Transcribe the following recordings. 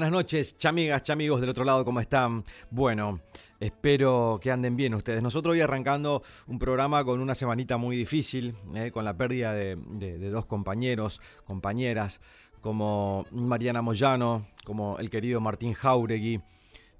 Buenas noches, chamigas, chamigos del otro lado, ¿cómo están? Bueno, espero que anden bien ustedes. Nosotros hoy arrancando un programa con una semanita muy difícil, eh, con la pérdida de, dos compañeros, compañeras, como Mariana Moyano, como el querido Martín Jauregui.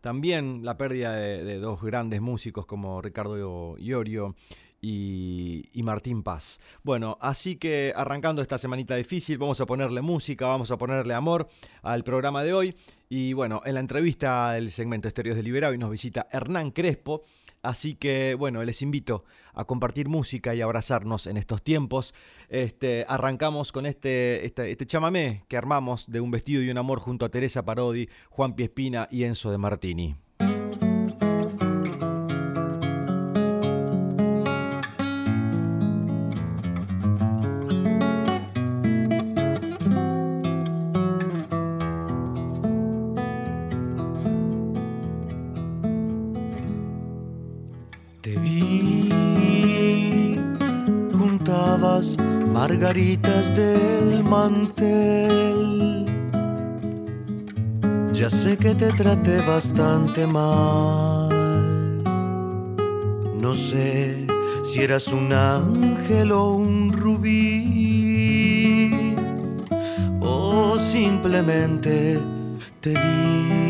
También la pérdida de, de dos grandes músicos como Ricardo Iorio y, Martín Paz. Bueno, así que arrancando esta semanita difícil, vamos a ponerle música, vamos a ponerle amor al programa de hoy. Y bueno, en la entrevista del segmento Estéreos de Liberado y nos visita Hernán Crespo. Así que bueno, les invito a compartir música y abrazarnos en estos tiempos. Este, arrancamos con este, este, este chamamé que armamos de un vestido y un amor junto a Teresa Parodi, Juan Piespina y Enzo de Martini. Margaritas del mantel. Ya sé que te traté bastante mal. No sé si eras un ángel o un rubí. O simplemente te vi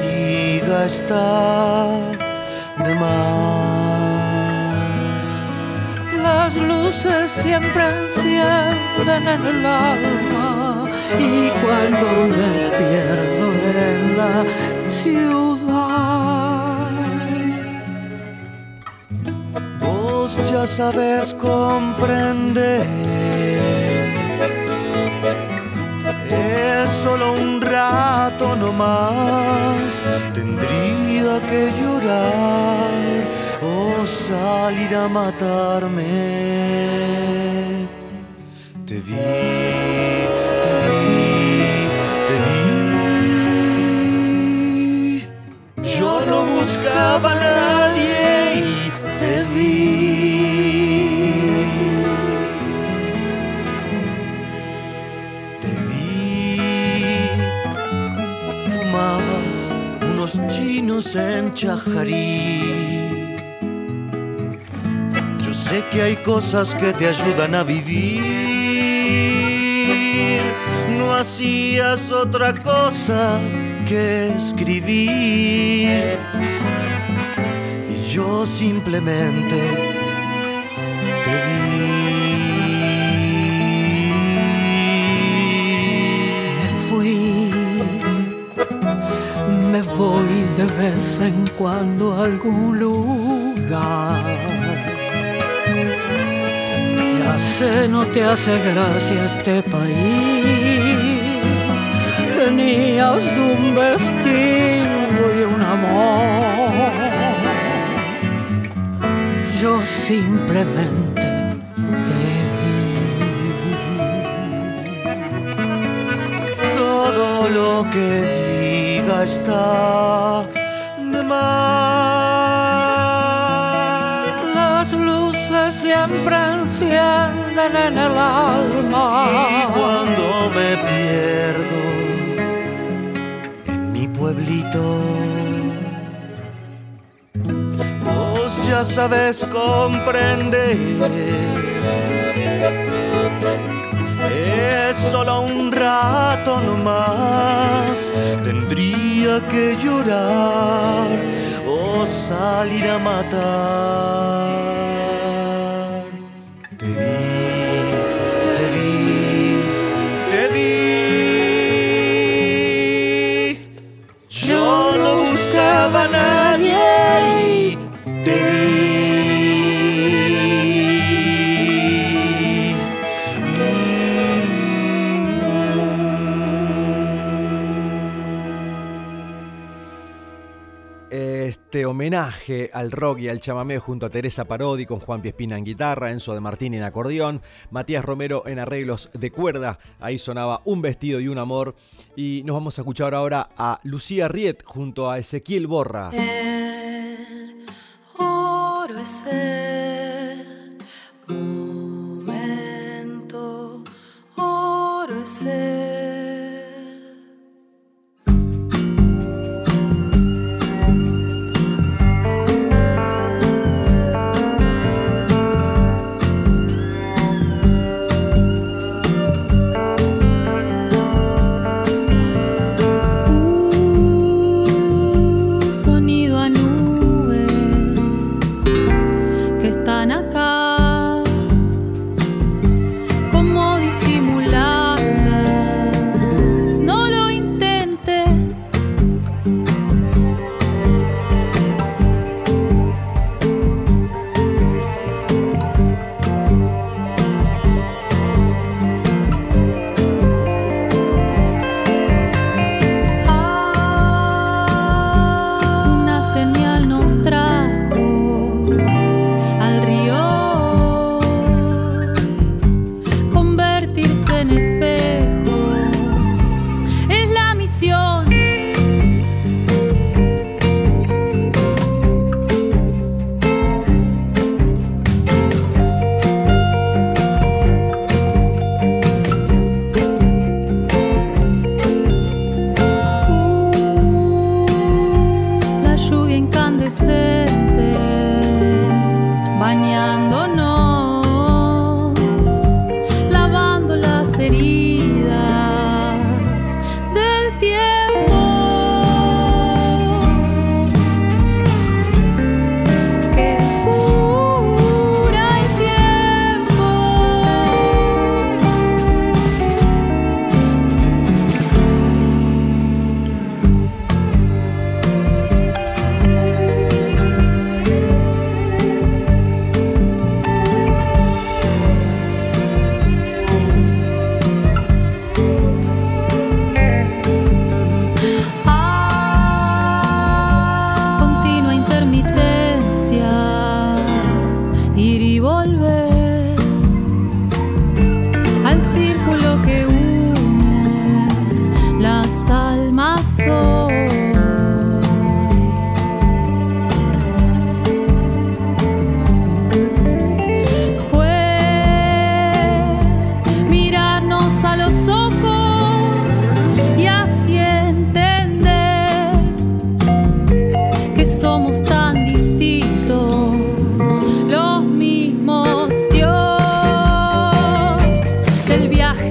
está de más. Las luces siempre encienden en el alma y cuando me pierdo en la ciudad. Vos ya sabes comprender. Es solo un rato no más que llorar o salir a matarme. Te vi, te vi, te vi. Yo no buscaba a Chajarí. Yo sé que hay cosas que te ayudan a vivir. No hacías otra cosa que escribir. Y yo simplemente voy de vez en cuando a algún lugar. Ya sé, no te hace gracia este país. Tenías un vestido y un amor. Yo simplemente te vi. Todo lo que está de más. Las luces siempre encienden en el alma. Y cuando me pierdo en mi pueblito, la sabes comprender. Solo un rato nomás, tendría que llorar o salir a matar. Al rock y al chamamé junto a Teresa Parodi con Juan Piespina en guitarra, Enzo de Martín en acordeón, Matías Romero en arreglos de cuerda, ahí sonaba Un vestido y un amor. Y nos vamos a escuchar ahora a Lucía Riet junto a Ezequiel Borra.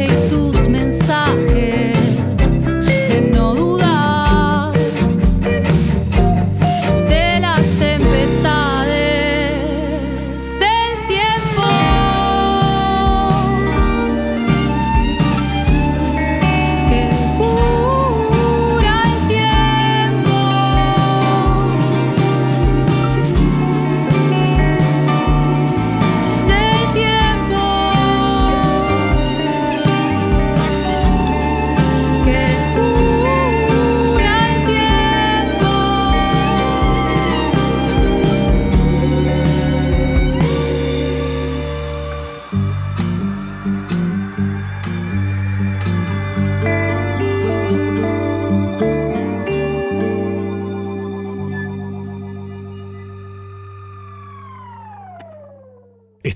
Del viaje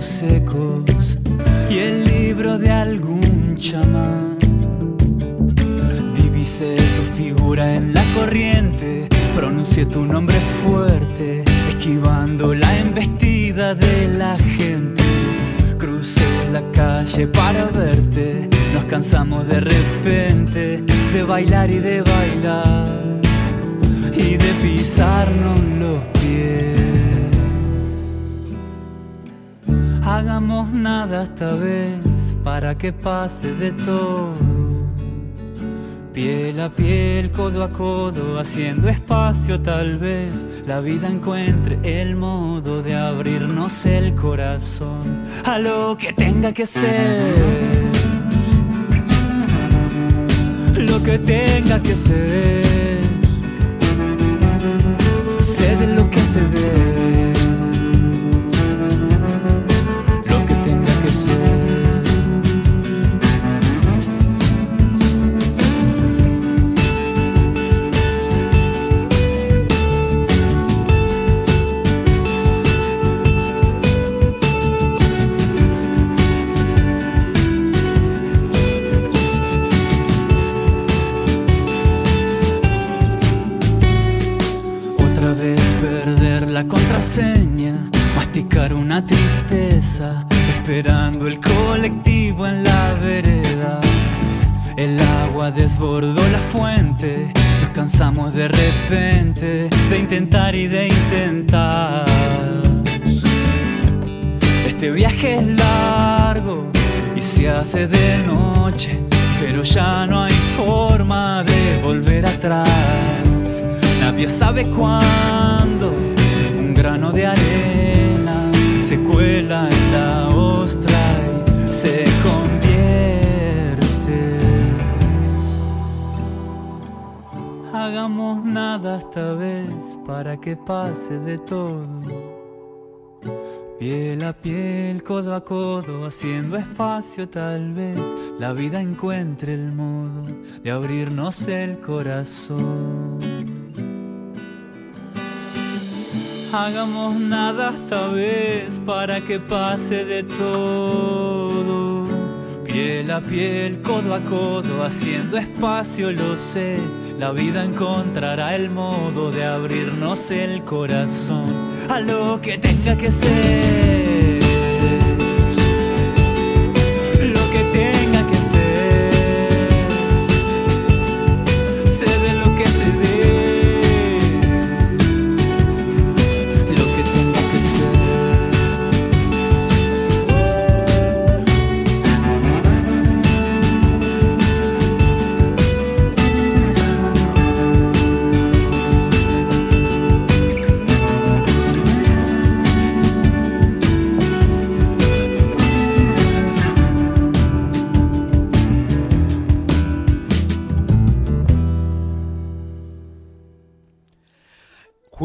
Secos y el libro de algún chamán. Divisé tu figura en la corriente, pronuncié tu nombre fuerte, esquivando la embestida de la gente. Crucé la calle para verte, nos cansamos de repente de bailar y de bailar y de pisarnos los Hagamos nada esta vez para que pase de todo. Piel a piel, codo a codo, haciendo espacio tal vez la vida encuentre el modo de abrirnos el corazón a lo que tenga que ser. Lo que tenga que ser. Sé de lo que se ve. Tristeza, esperando el colectivo en la vereda. El agua desbordó la fuente, nos cansamos de repente de intentar y de intentar. Este viaje es largo y se hace de noche, pero ya no hay forma de volver atrás. Nadie sabe cuándo un grano de arena nada esta vez para que pase de todo. Piel a piel, codo a codo, haciendo espacio tal vez la vida encuentre el modo de abrirnos el corazón. Hagamos nada esta vez para que pase de todo. Piel a piel, codo a codo, haciendo espacio, lo sé. La vida encontrará el modo de abrirnos el corazón a lo que tenga que ser.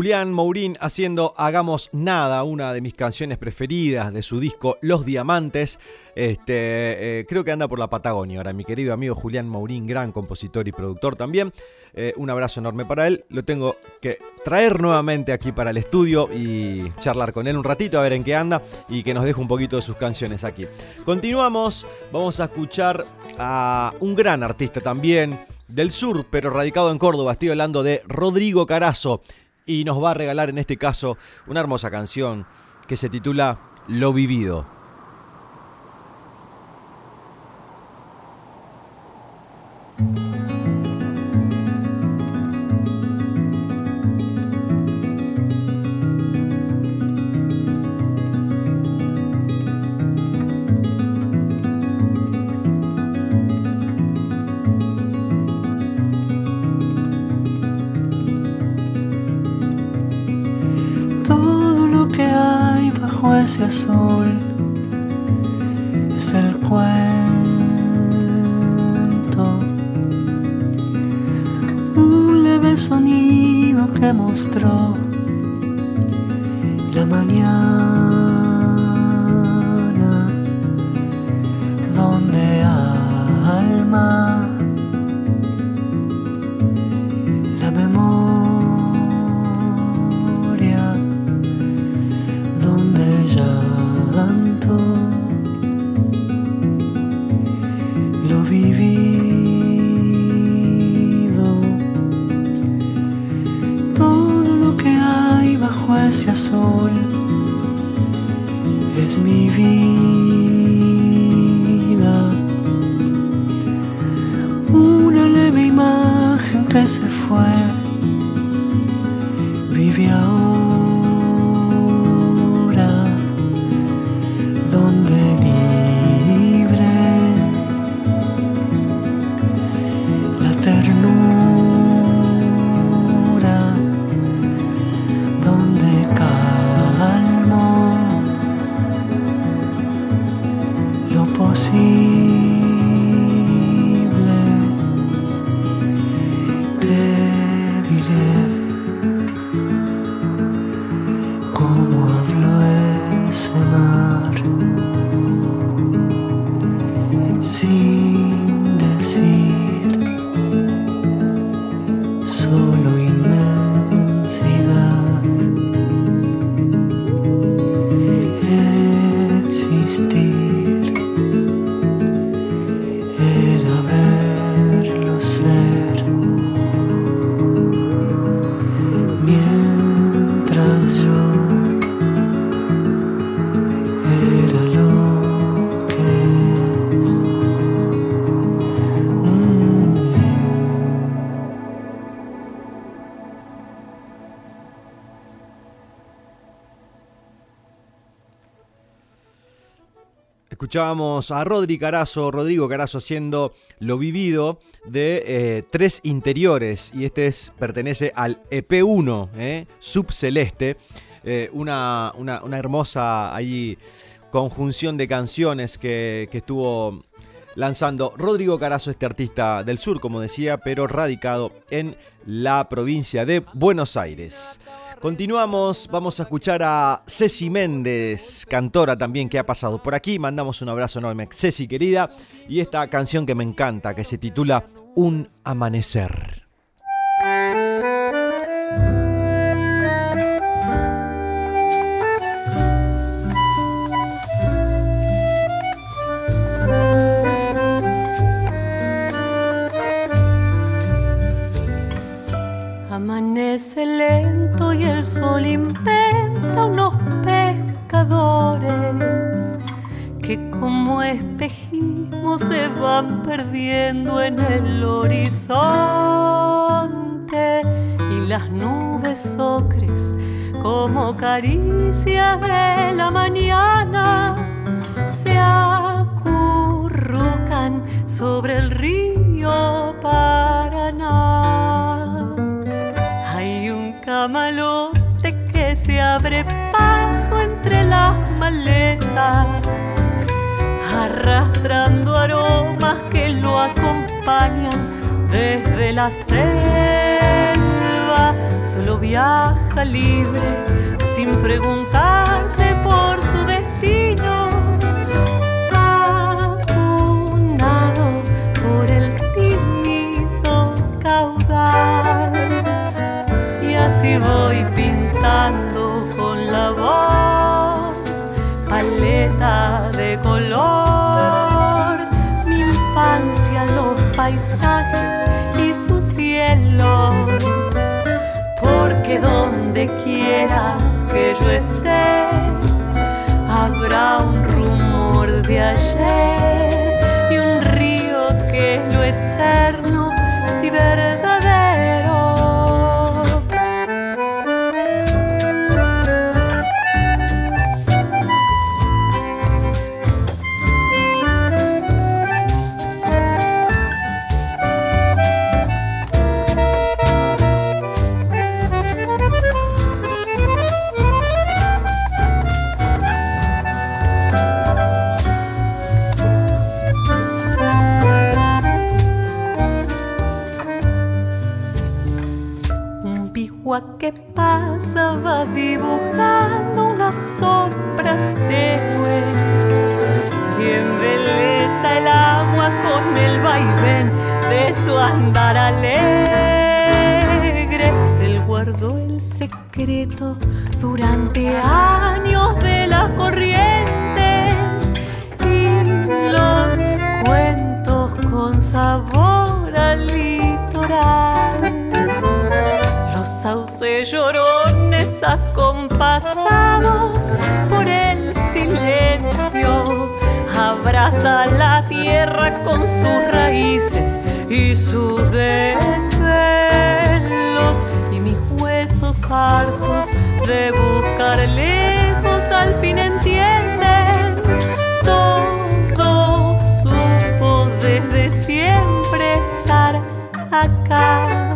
Julián Mourín haciendo Hagamos Nada, una de mis canciones preferidas de su disco Los Diamantes. Este, eh, creo que anda por la Patagonia ahora, mi querido amigo Julián Mourín, gran compositor y productor también. Eh, un abrazo enorme para él. Lo tengo que traer nuevamente aquí para el estudio y charlar con él un ratito, a ver en qué anda y que nos deje un poquito de sus canciones aquí. Continuamos, vamos a escuchar a un gran artista también del sur, pero radicado en Córdoba. Estoy hablando de Rodrigo Carazo y nos va a regalar en este caso una hermosa canción que se titula Lo Vivido. Ese azul es el cuento. Un leve sonido que mostró la mañana bajo ese Escuchábamos a Rodri Carazo, Rodrigo Carazo haciendo lo vivido de eh, tres interiores y este es, pertenece al EP1, eh, Subceleste, eh, una hermosa ahí conjunción de canciones que, que estuvo lanzando Rodrigo Carazo, este artista del sur, como decía, pero radicado en la provincia de Buenos Aires. Continuamos, vamos a escuchar a Ceci Méndez, cantora también que ha pasado por aquí. Mandamos un abrazo enorme, Ceci querida, y esta canción que me encanta, que se titula Un Amanecer. Amanece lento y el sol inventa unos pescadores que como espejismo se van perdiendo en el horizonte y las nubes ocres como caricias de la mañana se acurrucan sobre el río Paraná. Camalote que se abre paso entre las malezas, arrastrando aromas que lo acompañan desde la selva. Solo viaja libre, sin preguntarse por Voy pintando con la voz, paleta de color, mi infancia, los paisajes y sus cielos. Porque donde quiera que yo esté, habrá un rumor de ayer andar alegre. Él guardó el secreto durante años de las corrientes y los cuentos con sabor al litoral. Los sauces llorones acompasados por el silencio abraza la tierra con sus raíces y sus desvelos y mis huesos hartos de buscar lejos al fin entienden todo supo desde siempre estar acá.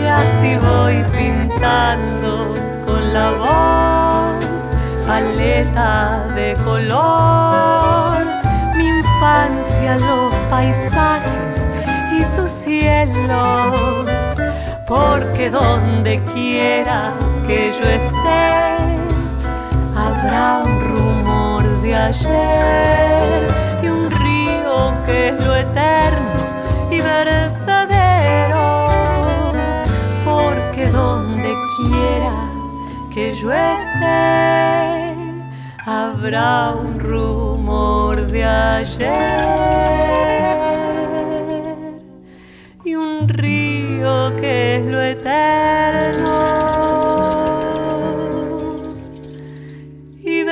Y así voy pintando con la voz paleta de color. Mi infancia los paisajes y sus cielos porque donde quiera que yo esté habrá un rumor de ayer y un río que es lo eterno y verdadero porque donde quiera que yo esté habrá un rumor de ayer y un río que es lo eterno y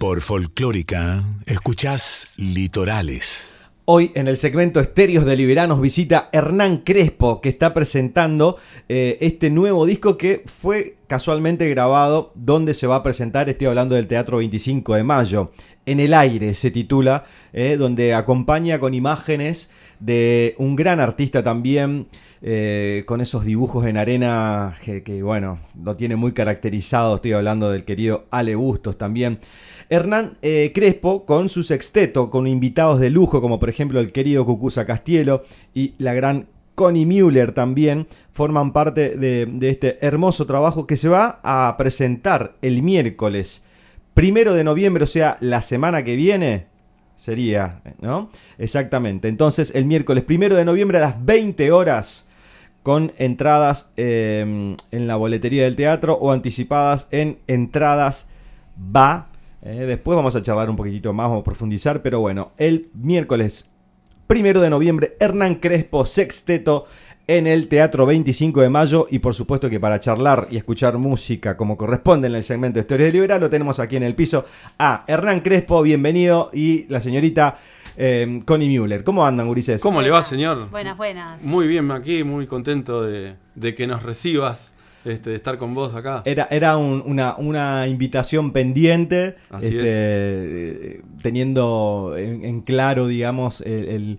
Por Folclórica, escuchás Litorales. Hoy en el segmento Estéreos de Liberanos visita Hernán Crespo que está presentando eh, este nuevo disco que fue casualmente grabado donde se va a presentar, estoy hablando del Teatro 25 de Mayo, En el aire se titula, eh, donde acompaña con imágenes de un gran artista también, eh, con esos dibujos en arena que, bueno, lo tiene muy caracterizado, estoy hablando del querido Ale Bustos también. Hernán eh, Crespo con su sexteto, con invitados de lujo como por ejemplo el querido Cucuza Castielo y la gran Connie Müller también forman parte de, de, este hermoso trabajo que se va a presentar el miércoles primero de noviembre, o sea, la semana que viene. Sería, ¿no? Exactamente. Entonces, el miércoles primero de noviembre a las 20 horas con entradas eh, en la boletería del teatro o anticipadas en entradas va eh, después vamos a charlar un poquitito más, vamos a profundizar, pero bueno, el miércoles primero de noviembre, Hernán Crespo, sexteto en el Teatro 25 de Mayo y por supuesto que para charlar y escuchar música como corresponde en el segmento de Historias de Liberal lo tenemos aquí en el piso a Hernán Crespo, bienvenido, y la señorita eh, Connie Müller. ¿Cómo andan, Gurises? ¿Cómo le va, señor? Buenas, buenas. Muy bien, aquí, muy contento de, de que nos recibas. Este, de estar con vos acá. Era, era un, una, una, invitación pendiente, Así este, eh, teniendo en, en, claro, digamos, el, el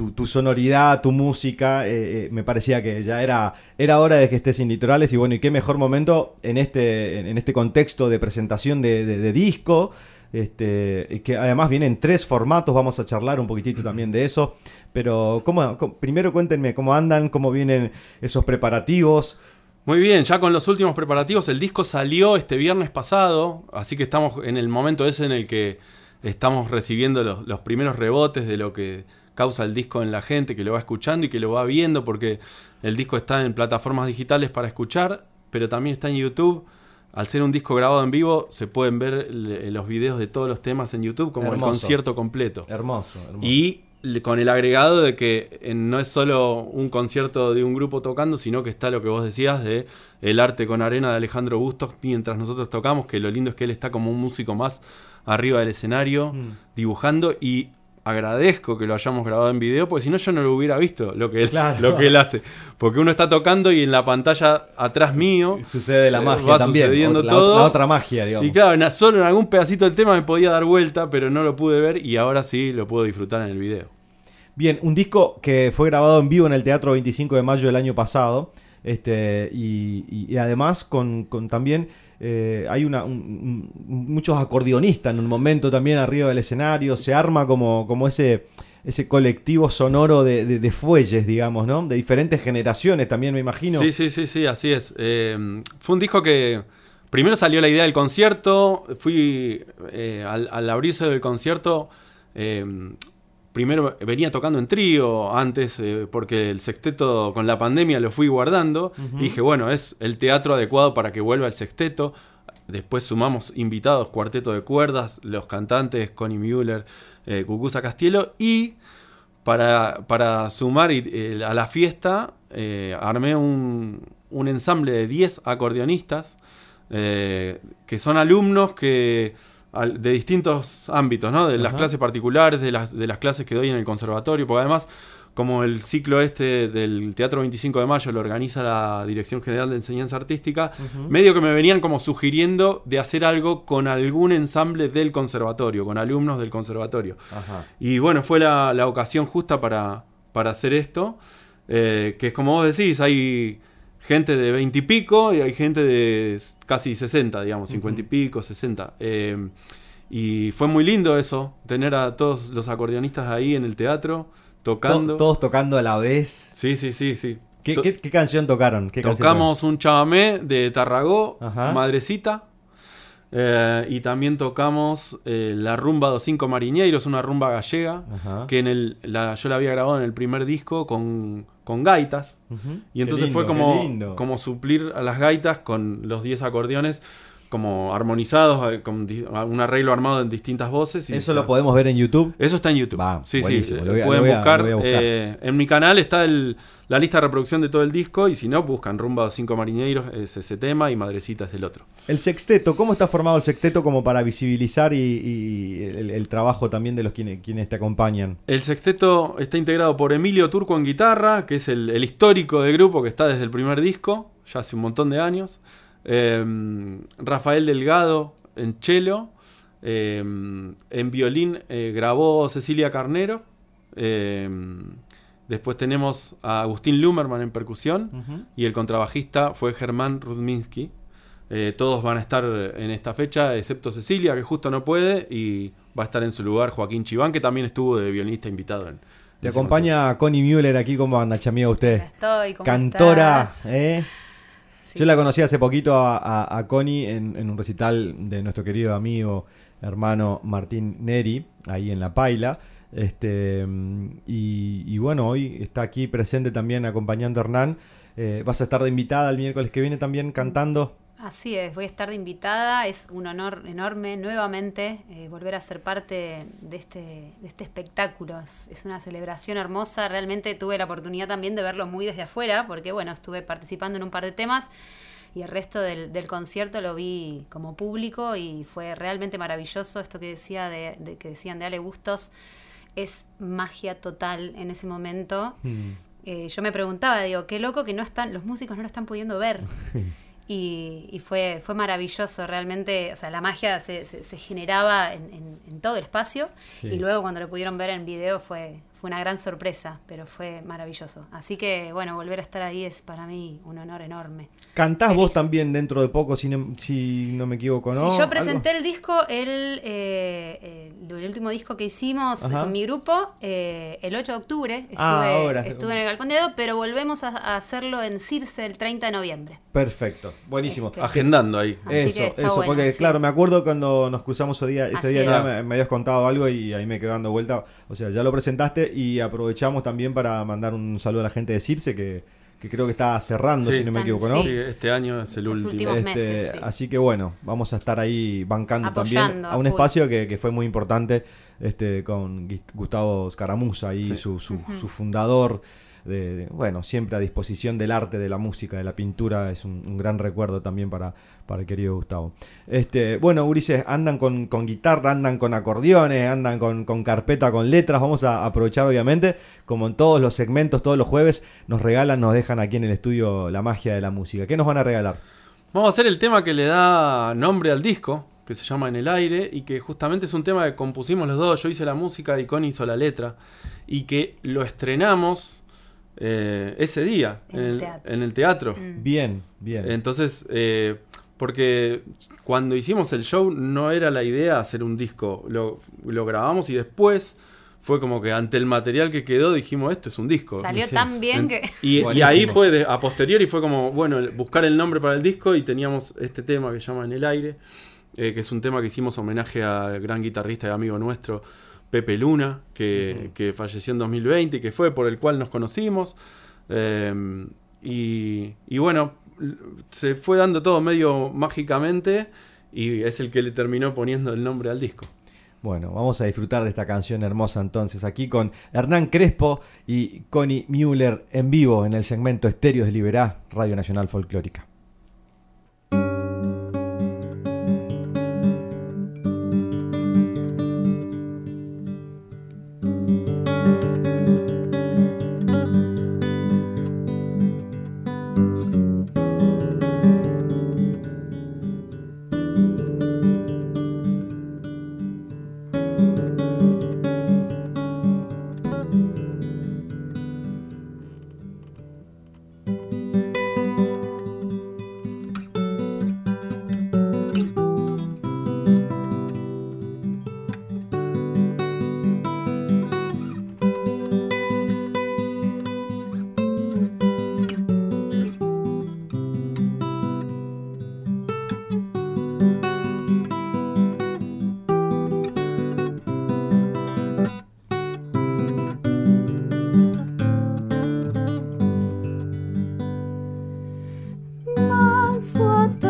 tu, tu, sonoridad, tu música, eh, eh, me parecía que ya era, era hora de que estés en Litorales y bueno, y qué mejor momento en este, en este contexto de presentación de, de, de disco, este, que además vienen tres formatos, vamos a charlar un poquitito también de eso, pero ¿cómo, cómo, primero cuéntenme cómo andan, cómo vienen esos preparativos. Muy bien, ya con los últimos preparativos, el disco salió este viernes pasado, así que estamos en el momento ese en el que estamos recibiendo los, los, primeros rebotes de lo que causa el disco en la gente, que lo va escuchando y que lo va viendo, porque el disco está en plataformas digitales para escuchar, pero también está en YouTube. Al ser un disco grabado en vivo, se pueden ver los videos de todos los temas en YouTube, como hermoso. el concierto completo. Hermoso, hermoso. Y con el agregado de que no es solo un concierto de un grupo tocando, sino que está lo que vos decías de el arte con arena de Alejandro Bustos mientras nosotros tocamos, que lo lindo es que él está como un músico más arriba del escenario, mm. dibujando y agradezco que lo hayamos grabado en video, porque si no yo no lo hubiera visto lo que él, claro. lo que él hace. Porque uno está tocando y en la pantalla atrás mío sucede la magia va también, sucediendo la, todo. La otra magia, digamos. Y claro, solo en algún pedacito del tema me podía dar vuelta, pero no lo pude ver y ahora sí lo puedo disfrutar en el video. Bien, un disco que fue grabado en vivo en el Teatro 25 de Mayo del año pasado. Este, y, y, además con, con también eh, hay una, un, un, muchos acordeonistas en un momento también arriba del escenario, se arma como, como ese, ese colectivo sonoro de, de- fuelles, digamos, ¿no? De diferentes generaciones también, me imagino. Sí, sí, sí, sí, así es. Eh, fue un disco que primero salió la idea del concierto, fui eh, al, al abrirse del concierto, eh, primero venía tocando en trío antes, eh, porque el sexteto con la pandemia lo fui guardando, y dije, bueno, es el teatro adecuado para que vuelva el sexteto. Después sumamos invitados, cuarteto de cuerdas, los cantantes Connie Müller, eh, Cucuza Castielo. Y para, para sumar eh, a la fiesta eh, armé un, un ensamble de 10 acordeonistas que son alumnos que al- de distintos ámbitos, ¿no? de las Ajá. clases particulares, de las, de las clases que doy en el conservatorio, porque además como el ciclo este del Teatro 25 de Mayo lo organiza la Dirección General de Enseñanza Artística, medio que me venían como sugiriendo de hacer algo con algún ensamble del conservatorio, con alumnos del conservatorio. Ajá. Y bueno, fue la, la ocasión justa para, para hacer esto, eh, que es como vos decís, hay gente de 20 y pico y hay gente de casi 60, digamos, 50 y pico, 60. eh, y fue muy lindo eso, tener a todos los acordeonistas ahí en el teatro, To- tocando. todos tocando a la vez. Sí, sí, sí, sí. ¿Qué, To- qué- qué canción tocaron? ¿Qué canción Tocamos un chamamé de Tarragó, Ajá. Madrecita. Eh, y también tocamos eh, la rumba dos cinco mariñeiros, una rumba gallega? Ajá. que en el, la, yo la había grabado en el primer disco con, con gaitas. Y entonces fue como, como suplir a las gaitas con los 10 acordeones, como armonizados, eh, con un arreglo armado en distintas voces. y Eso lo podemos ver en YouTube. eso está en YouTube. Va, sí, sí. Lo voy a- pueden lo voy a- buscar. lo voy a buscar. eh, en mi canal está el- la lista de reproducción de todo el disco. Y si no, buscan Rumba de Cinco Marineros, es ese tema. Y Madrecita es el otro. El sexteto, ¿cómo está formado el sexteto como para visibilizar y, y el, el trabajo también de los quienes, quienes te acompañan? El sexteto está integrado por Emilio Turco en guitarra, que es el, el histórico del grupo que está desde el primer disco, ya hace un montón de años. Eh, Rafael Delgado en cello. Eh, en violín eh, grabó Cecilia Carnero. Eh, después tenemos a Agustín Lumerman en percusión. Y el contrabajista fue Germán Rudminsky. Eh, todos van a estar en esta fecha, excepto Cecilia, que justo no puede. Y va a estar en su lugar Joaquín Chiván, que también estuvo de violinista invitado en. Te acompaña Connie Müller aquí como anda, chamiga usted. Estoy, ¿cómo Cantora, estás? ¿eh? Yo la conocí hace poquito a, a- a Connie en, un recital de nuestro querido amigo, hermano Martín Neri, ahí en La Paila. Este, y, y bueno, hoy está aquí presente también acompañando a Hernán. Eh, vas a estar de invitada el miércoles que viene también cantando. Así es, voy a estar de invitada, es un honor enorme nuevamente eh, volver a ser parte de este, de este espectáculo. Es, es una celebración hermosa, realmente tuve la oportunidad también de verlo muy desde afuera, porque bueno, estuve participando en un par de temas y el resto del, del concierto lo vi como público y fue realmente maravilloso esto que decía de, de- que decían de Ale Bustos, es magia total en ese momento. Eh, yo me preguntaba, digo, qué loco que no están, los músicos no lo están pudiendo ver. Y, y fue, fue maravilloso, realmente, o sea, la magia se, se- se generaba en, en- en todo el espacio Sí. y luego cuando lo pudieron ver en video fue, fue una gran sorpresa, pero fue maravilloso. Así que, bueno, volver a estar ahí es para mí un honor enorme. Cantás vos también dentro de poco, si no, si no me equivoco, ¿no? Sí, yo ¿Algo? presenté el disco, el, eh, el último disco que hicimos Ajá. con mi grupo, eh, el 8 de octubre. Estuve, Ah, ahora. estuve en el Galpón de Edo, pero volvemos a, a hacerlo en Circe el 30 de noviembre. Perfecto, buenísimo. Este, Agendando ahí. Así eso, eso, bueno, porque sí. claro, me acuerdo cuando nos cruzamos ese día, ese Así día ya es. me, me habías contado algo y ahí me quedé dando vuelta. O sea, ya lo presentaste y aprovechamos también para mandar un saludo a la gente de Circe que, que creo que está cerrando, Sí. si no me equivoco, ¿no? Sí, este año es el Los último. Este, meses, sí. Así que bueno, vamos a estar ahí bancando Apoyando también a a un full. espacio que, que fue muy importante este, con Gustavo Scaramuza, ahí Sí. su, su, su fundador. De, bueno, siempre a disposición del arte, de la música, de la pintura, es un, un gran recuerdo también para, para el querido Gustavo. Este, bueno, Ulises, andan con, con guitarra, andan con acordeones, andan con, con carpeta, con letras. Vamos a aprovechar, obviamente, como en todos los segmentos, todos los jueves, nos regalan, nos dejan aquí en el estudio la magia de la música. ¿Qué nos van a regalar? Vamos a hacer el tema que le da nombre al disco, que se llama En el aire, y que justamente es un tema que compusimos los dos. Yo hice la música y Connie hizo la letra, y que lo estrenamos eh, ese día En el teatro. en el teatro. Mm. Bien, bien. Entonces, eh, porque cuando hicimos el show no era la idea hacer un disco, lo, lo grabamos y después fue como que ante el material que quedó dijimos, esto es un disco. Salió tan bien que... Y, y ahí fue, de- a posteriori fue como, bueno, el- buscar el nombre para el disco y teníamos este tema que se llama En el aire, eh, que es un tema que hicimos homenaje al gran guitarrista y amigo nuestro, Pepe Luna, que, que falleció en 2020 y que fue por el cual nos conocimos. Eh, y, y bueno, se fue dando todo medio mágicamente y es el que le terminó poniendo el nombre al disco. Bueno, vamos a disfrutar de esta canción hermosa entonces, aquí con Hernán Crespo y Connie Müller en vivo en el segmento Estéreos de Liberá, Radio Nacional Folclórica. Manso atardecer,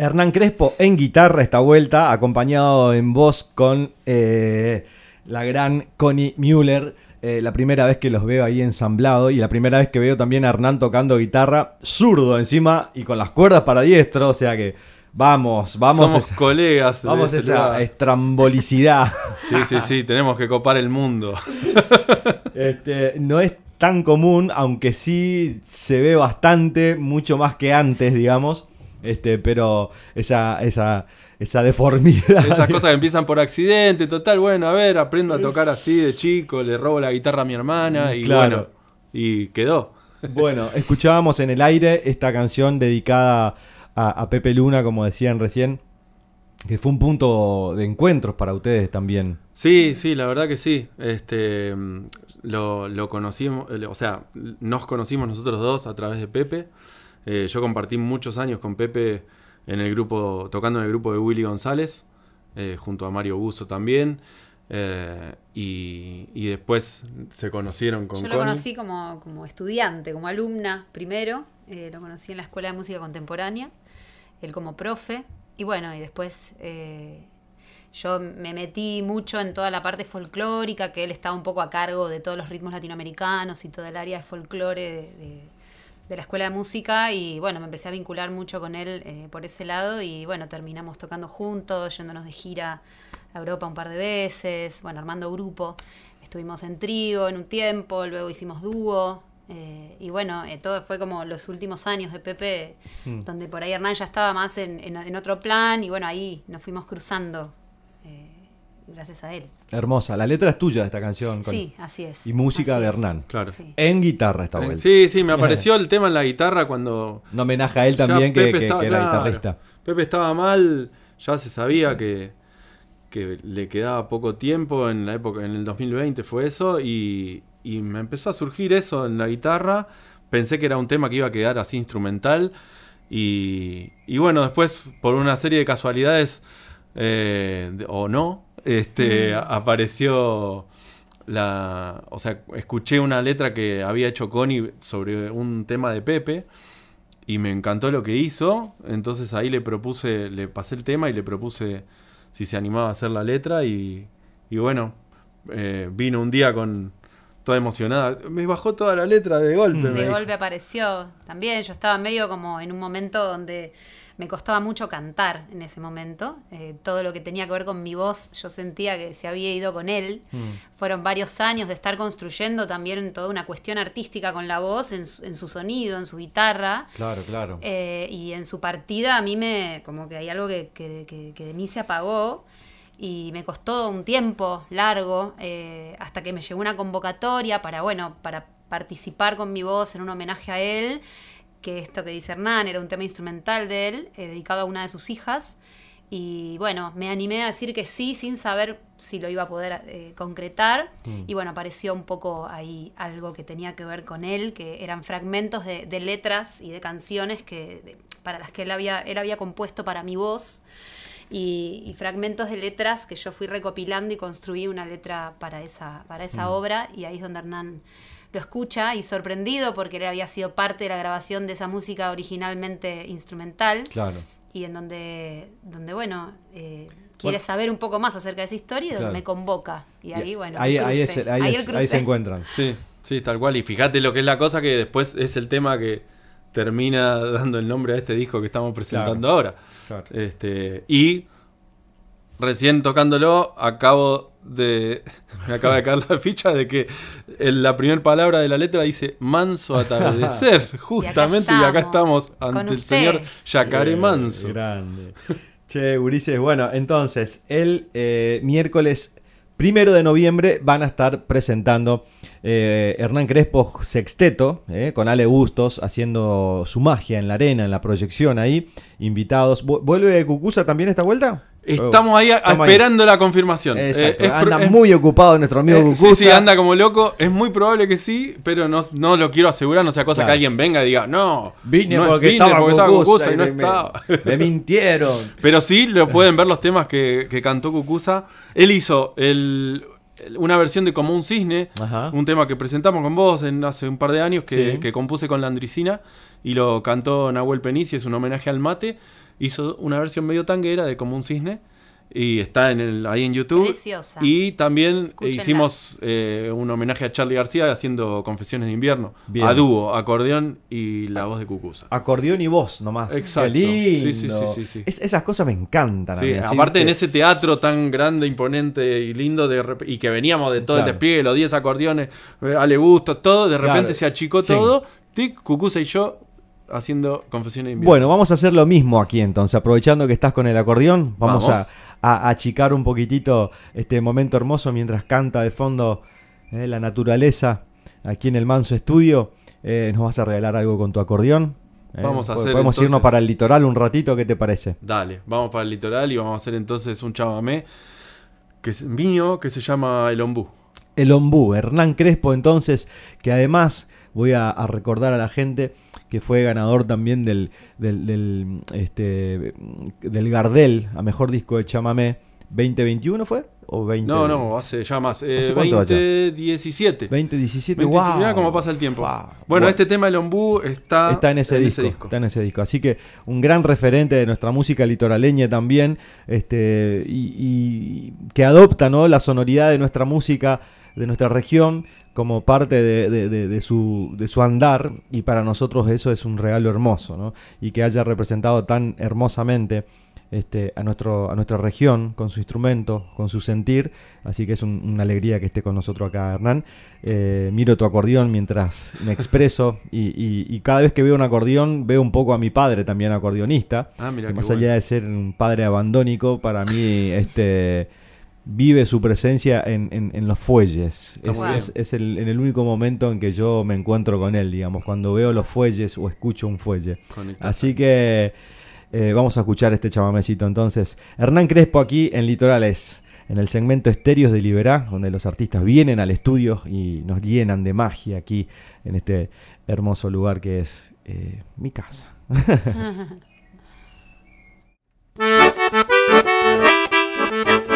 Hernán Crespo en guitarra esta vuelta, acompañado en voz con eh, la gran Connie Müller. Eh, la primera vez que los veo ahí ensamblado y la primera vez que veo también a Hernán tocando guitarra zurdo encima y con las cuerdas para diestro, o sea que vamos, vamos. Somos esa- colegas. Vamos a esa lugar. estrambolicidad. Sí, sí, sí, tenemos que copar el mundo. Este, no es tan común, aunque sí se ve bastante, mucho más que antes, digamos. Este, pero esa, esa, esa deformidad. Esas cosas que empiezan por accidente, total, bueno, a ver, aprendo a tocar así de chico, le robo la guitarra a mi hermana y Claro. bueno, y quedó. Bueno, escuchábamos en el aire esta canción dedicada a, a Pepe Luna, como decían recién, que fue un punto de encuentros para ustedes también. Sí, sí, la verdad que sí. Este, mm, lo, lo conocimos, eh, o sea, nos conocimos nosotros dos a través de Pepe. Eh, yo compartí muchos años con Pepe en el grupo, tocando en el grupo de Willy González, eh, junto a Mario Buzo también. eh, y, y después se conocieron con Yo lo Connie. conocí como, como estudiante, como alumna primero. eh, lo conocí en la Escuela de Música Contemporánea. Él como profe. Y bueno, y después eh, yo me metí mucho en toda la parte folclórica, que él estaba un poco a cargo de todos los ritmos latinoamericanos y todo el área de folclore de, de- de la Escuela de Música. Y bueno, me empecé a vincular mucho con él eh, por ese lado. Y bueno, terminamos tocando juntos, yéndonos de gira a Europa un par de veces, bueno, armando grupo. Estuvimos en trío en un tiempo, luego hicimos dúo. eh, y bueno, eh, todo fue como los últimos años de Pepe, Mm. donde por ahí Hernán ya estaba más en, en- en otro plan. Y bueno, ahí nos fuimos cruzando, gracias a él. Hermosa. La letra es tuya de esta canción. Sí, así es. Y música así de es. Hernán. Claro. Sí. En guitarra esta vuelta. Sí, sí, me apareció el tema en la guitarra cuando Un homenaje a él también, que, que- estaba- que era claro. guitarrista. Pepe estaba mal, ya se sabía que, que le quedaba poco tiempo en la época, en el 2020 fue eso, y, y me empezó a surgir eso en la guitarra. Pensé que era un tema que iba a quedar así instrumental. Y, y bueno, después, por una serie de casualidades, eh, de- o no, este, apareció la. O sea, escuché una letra que había hecho Connie sobre un tema de Pepe y me encantó lo que hizo. Entonces ahí le propuse, le pasé el tema y le propuse si se animaba a hacer la letra. Y, y bueno, eh, vino un día con toda emocionada. Me bajó toda la letra de golpe. me De dijo. golpe apareció también. Yo estaba medio como en un momento donde me costaba mucho cantar en ese momento. Eh, todo lo que tenía que ver con mi voz, yo sentía que se había ido con él. Fueron varios años de estar construyendo también toda una cuestión artística con la voz, en su, en su sonido, en su guitarra. Claro, claro. Eh, y en su partida a mí me, como que hay algo que, que- que- que de mí se apagó y me costó un tiempo largo eh, hasta que me llegó una convocatoria para, bueno, para participar con mi voz en un homenaje a él, que esto que dice Hernán era un tema instrumental de él, eh, dedicado a una de sus hijas. Y bueno, me animé a decir que sí, sin saber si lo iba a poder eh, concretar. Mm. Y bueno, apareció un poco ahí algo que tenía que ver con él, que eran fragmentos de, de letras y de canciones que, de- para las que él había, él había compuesto para mi voz. Y, y fragmentos de letras que yo fui recopilando y construí una letra para esa, para esa Mm. obra. Y ahí es donde Hernán lo escucha y sorprendido porque él había sido parte de la grabación de esa música originalmente instrumental Claro. y en donde, donde bueno, eh, quiere Bueno. saber un poco más acerca de esa historia y donde Claro. me convoca. Y ahí, bueno, ahí- ahí cruce. es- ahí Ahí es- el ahí se encuentran. Sí, sí, tal cual. Y fíjate lo que es la cosa que después es el tema que termina dando el nombre a este disco que estamos presentando Claro, ahora. claro. Este, y recién tocándolo, acabo de. Me acaba de caer la ficha de que en la primera palabra de la letra dice manso atardecer. justamente, y acá estamos, ante el señor Yacaré Eh, Manso. Grande. Che, Ulises, bueno, entonces, el eh, miércoles primero de noviembre van a estar presentando eh, Hernán Crespo Sexteto, eh, con Ale Bustos, haciendo su magia en la arena, en la proyección ahí, invitados. ¿Vu- ¿Vuelve Cucusa también esta vuelta? Estamos ahí esperando la confirmación. Exacto. Eh, es pro- anda es- muy ocupado nuestro amigo eh, Cucuza. Sí, sí, anda como loco. Es muy probable que sí, pero no, no lo quiero asegurar. No sea cosa Claro. que alguien venga y diga, no. Vine no, porque estaba Cucuza Cucuza y no me- estaba. Me mintieron. Pero sí, lo pueden ver los temas que, que cantó Cucuza. Él hizo el- una versión de Como un cisne, Ajá. un tema que presentamos con vos en, hace un par de años, que, Sí. que compuse con la Andricina y lo cantó Nahuel Penici, es un homenaje al mate. Hizo una versión medio tanguera de Como un cisne y está en el, ahí en YouTube. Preciosa. Y también Escúchenla. hicimos eh, un homenaje a Charlie García haciendo Confesiones de Invierno, Bien. a dúo, acordeón y la voz de Cucuza. Acordeón y voz nomás. Exacto. Qué lindo. Sí, sí, sí, sí, sí. Es- esas cosas me encantan. a Sí, mí, aparte en ese teatro tan grande, imponente y lindo de rep- y que veníamos de todo Claro. el despliegue, los 10 acordeones, eh, Ale Busto, todo, de repente Claro. se achicó Sí. todo, tic, Cucuza y yo haciendo confesiones de invierno. Bueno, vamos a hacer lo mismo aquí entonces, aprovechando que estás con el acordeón, vamos, Vamos. A, a achicar un poquitito este momento hermoso mientras canta de fondo eh, la naturaleza aquí en el Manso Estudio. Eh, ¿Nos vas a regalar algo con tu acordeón? Eh, Vamos a hacer, Podemos irnos para el litoral un ratito, ¿qué te parece? Dale, vamos para el litoral y vamos a hacer entonces un chamamé que es mío, que se llama El Ombú. El Ombú, Hernán Crespo entonces, que además voy a, a recordar a la gente que fue ganador también del, del, del, este, del Gardel a Mejor Disco de Chamamé 2021 fue? ¿O 20? No, no, hace ya más. Eh, ¿Hace cuánto allá? 2017. 2017, 2017, mirá wow. cómo pasa el tiempo. Bueno, Bueno. este tema El Ombú está, Está en ese, disco, Está en ese disco. Así que un gran referente de nuestra música litoraleña también. Este, y, y que adopta ¿no? la sonoridad de nuestra música, de nuestra región, como parte de, de- de- de su, de su andar. Y para nosotros eso es un regalo hermoso. ¿no? Y que haya representado tan hermosamente. Este, a, nuestro, a nuestra región con su instrumento, con su sentir. Así que es un- una alegría que esté con nosotros acá, Hernán. Eh, miro tu acordeón mientras me expreso y, y- y cada vez que veo un acordeón veo un poco a mi padre también acordeonista. Ah, mira que más bueno. allá de ser un padre abandónico, para mí este, vive su presencia en, en- en los fuelles. Es, el, en el único momento en que yo me encuentro con él, digamos, cuando veo los fuelles o escucho un fuelle. Conectado. Así que eh, vamos a escuchar este chamamecito entonces. Hernán Crespo aquí en Litorales, en el segmento Estéreos de Liberá, donde los artistas vienen al estudio y nos llenan de magia aquí en este hermoso lugar que es eh, mi casa.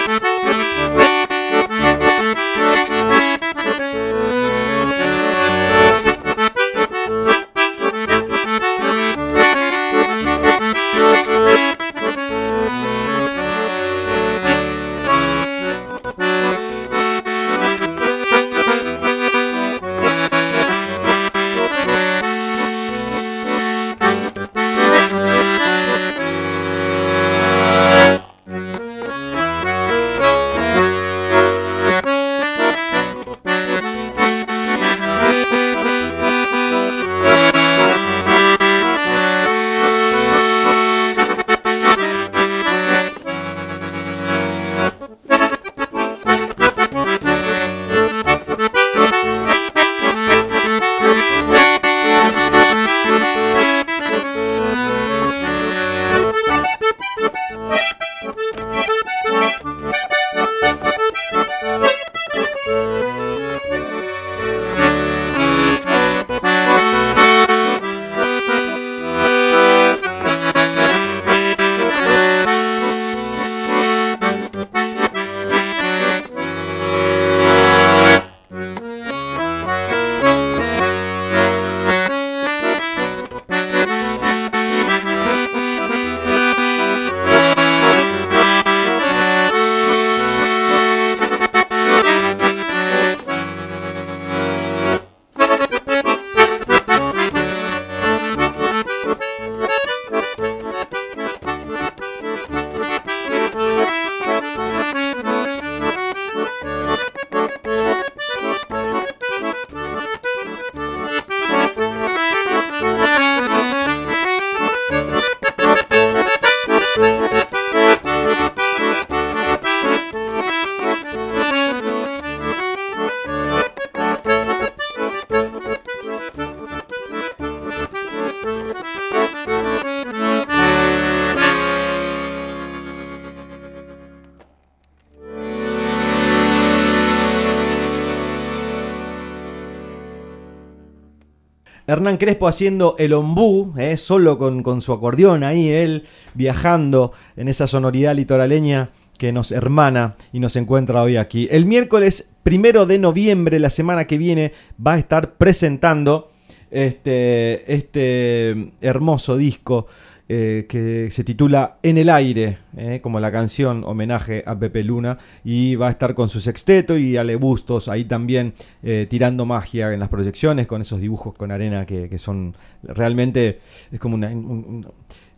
Crespo haciendo el ombú, eh, solo con, con su acordeón ahí, él viajando en esa sonoridad litoraleña que nos hermana y nos encuentra hoy aquí. El miércoles primero de noviembre, la semana que viene, va a estar presentando este, este hermoso disco eh, que se titula En el aire, eh, como la canción homenaje a Pepe Luna, y va a estar con su sexteto y Ale Bustos ahí también eh, tirando magia en las proyecciones con esos dibujos con arena que, que son realmente es como una, un- un-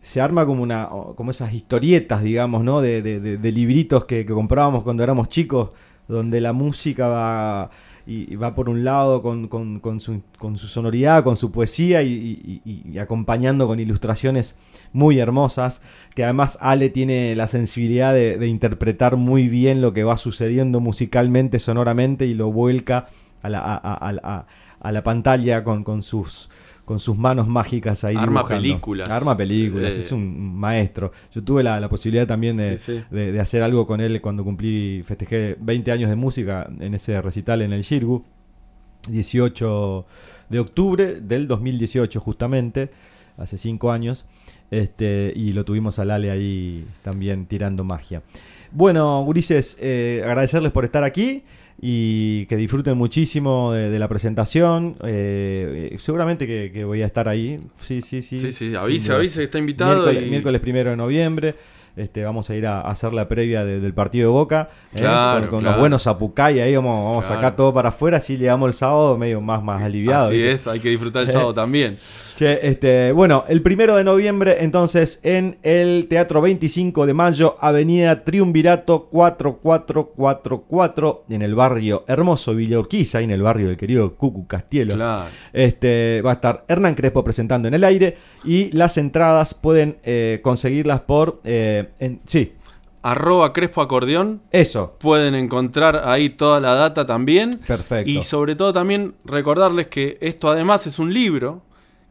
se arma como una como esas historietas digamos no de, de- libritos que comprábamos cuando éramos chicos donde la música va y, va por un lado con, con- su, con su sonoridad, con su poesía y, acompañando con ilustraciones muy hermosas, que además Ale tiene la sensibilidad de, interpretar muy bien lo que va sucediendo musicalmente, sonoramente y lo vuelca a la, a- a- a la pantalla con, con sus con sus manos mágicas ahí Arma dibujando. películas. Arma películas, Eh. es un maestro. Yo tuve la, la posibilidad también de, Sí, sí. de- de hacer algo con él cuando cumplí, festejé 20 años de música en ese recital en el Shirgu, 18 de octubre del 2018 justamente, hace 5 años, este, y lo tuvimos al Ale ahí también tirando magia. Bueno, Gurises, eh, agradecerles por estar aquí y que disfruten muchísimo de, de la presentación. eh, eh, seguramente que, que voy a estar ahí. Sí, sí, sí. Sí, sí, avise, avise que está invitado Miércoles, y- miércoles primero de noviembre. Este, vamos a ir a, a hacer la previa de- del partido de Boca ¿eh? Claro, con, con claro. los buenos Zapucay ahí vamos, vamos a Claro. sacar todo para afuera así llegamos el sábado medio más, más aliviado Así ¿viste? es, hay que disfrutar el sábado también. Che, este, bueno, el primero de noviembre, entonces, en el Teatro 25 de Mayo, Avenida Triunvirato 4444, en el barrio hermoso Villa Urquiza, en el barrio del querido Cucu Castielo. Claro. Este, va a estar Hernán Crespo presentando en el aire y las entradas pueden eh, conseguirlas por. eh, en- sí, Arroba Crespo Acordeón. eso. Pueden encontrar ahí toda la data también. Perfecto. Y sobre todo también recordarles que esto además es un libro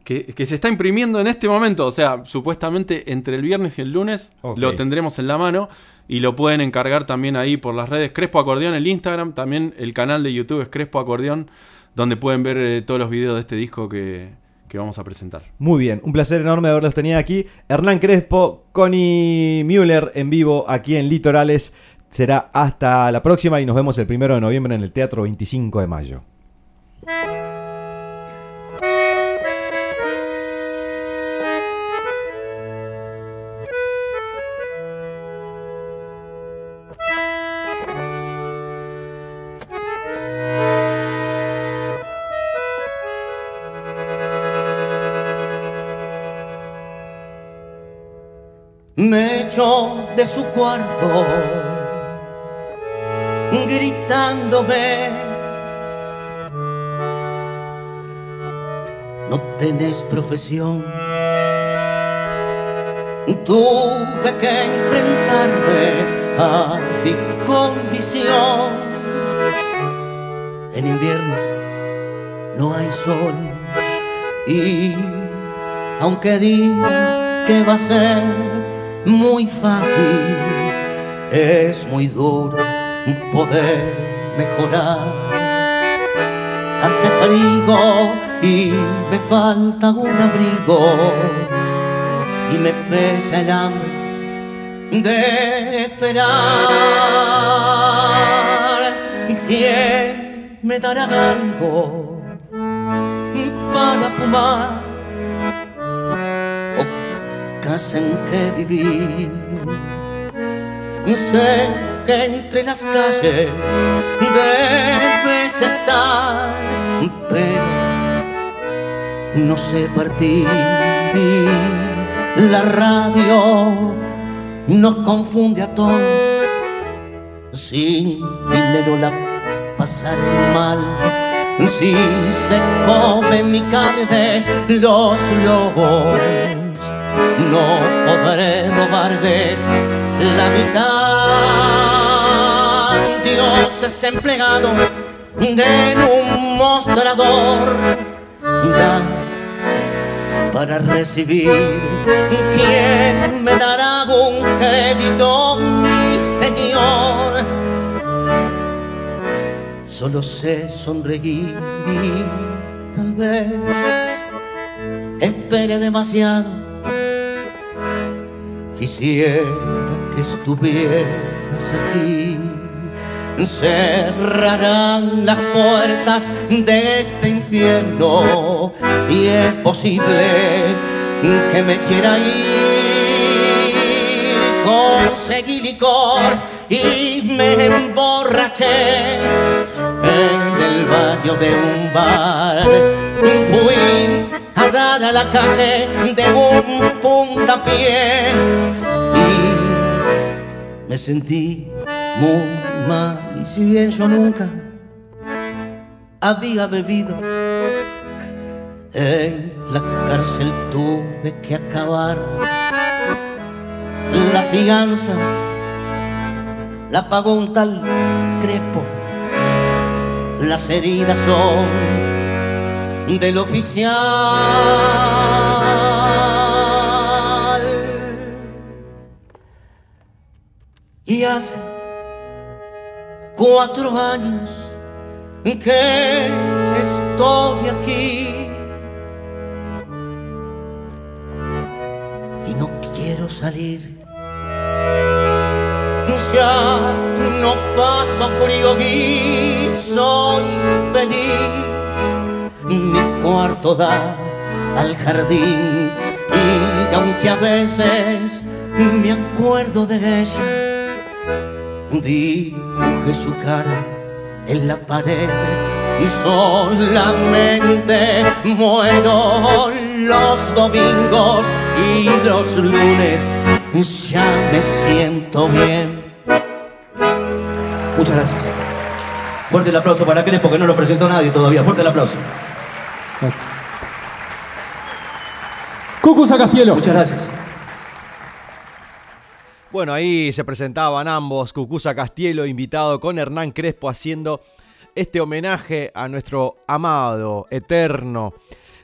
que, que se está imprimiendo en este momento. O sea, supuestamente entre el viernes y el lunes lo tendremos en la mano. Y lo pueden encargar también ahí por las redes Crespo Acordeón, el Instagram, también el canal de YouTube es Crespo Acordeón, donde pueden ver eh, todos los videos de este disco que, que vamos a presentar. Muy bien, un placer enorme haberlos tenido aquí. Hernán Crespo, Connie Müller en vivo aquí en Litorales. Será hasta la próxima y nos vemos el primero de noviembre en el Teatro 25 de Mayo. De su cuarto gritándome no tenés profesión tuve que enfrentarme a mi condición. En invierno no hay sol y aunque di que va a ser muy fácil, es muy duro poder mejorar. Hace frío y me falta un abrigo y me pesa el hambre de esperar. ¿Quién me dará algo para fumar? Casa en que vivir. Sé que entre las calles debes estar, pero no sé partir. La radio nos confunde a todos. Sin dinero la pasaré mal. Si se come mi carne los lobos no podré robarles la mitad. Dios es empleado en un mostrador. Da para recibir. ¿Quién me dará un crédito, mi señor? Solo sé sonreír y tal vez esperé demasiado. Quisiera que estuvieras aquí. Cerrarán las puertas de este infierno y es posible que me quiera ir. Conseguí licor y me emborraché en el baño de un bar. Fui a dar a la calle de un puntapié y me sentí muy mal. Y si bien yo nunca había bebido, en la cárcel tuve que acabar la fianza. La pagó un tal Crespo. Las heridas son del oficial. Y hace cuatro años que estoy aquí. Y no quiero salir. Ya no paso frío y soy feliz. Mi cuarto da al jardín y aunque a veces me acuerdo de ella, dibujé su cara en la pared y solamente muero los domingos y los lunes ya me siento bien. Muchas gracias. Fuerte el aplauso para Crespo porque no lo presentó nadie todavía. Fuerte el aplauso. Gracias. Cucusa Castielo. Muchas gracias. Bueno, ahí se presentaban ambos, Cucusa Castielo, invitado con Hernán Crespo, haciendo este homenaje a nuestro amado, eterno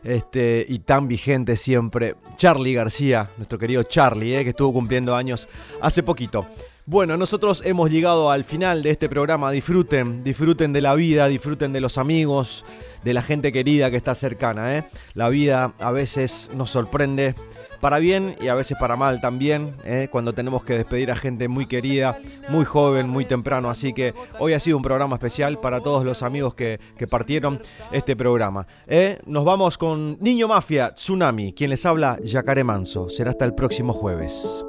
este, y tan vigente siempre, Charlie García, nuestro querido Charlie, eh, que estuvo cumpliendo años hace poquito. Bueno, nosotros hemos llegado al final de este programa. Disfruten, disfruten de la vida, disfruten de los amigos, de la gente querida que está cercana. ¿eh? La vida a veces nos sorprende para bien y a veces para mal también, ¿eh? cuando tenemos que despedir a gente muy querida, muy joven, muy temprano. Así que hoy ha sido un programa especial para todos los amigos que, que partieron este programa. ¿eh? Nos vamos con Niño Mafia, Tsunami, quien les habla, Yacaré Manso. Será hasta el próximo jueves.